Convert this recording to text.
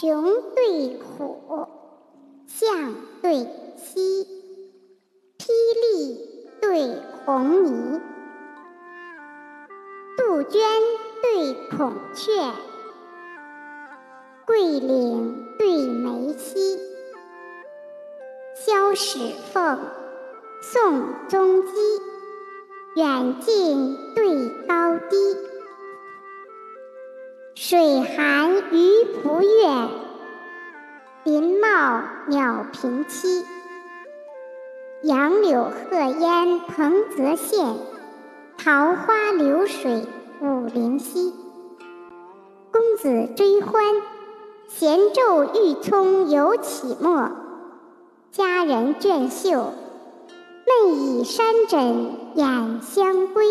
熊对虎，象对犀，霹雳对红泥，杜鹃对孔雀，桂岭对梅溪，萧史凤，宋仲基，远近对水寒鱼不跃，林茂鸟平栖。杨柳鹤烟彭泽县，桃花流水武陵溪。公子追欢，闲昼欲聪犹起末。佳人倦袖，闷倚山枕掩香归。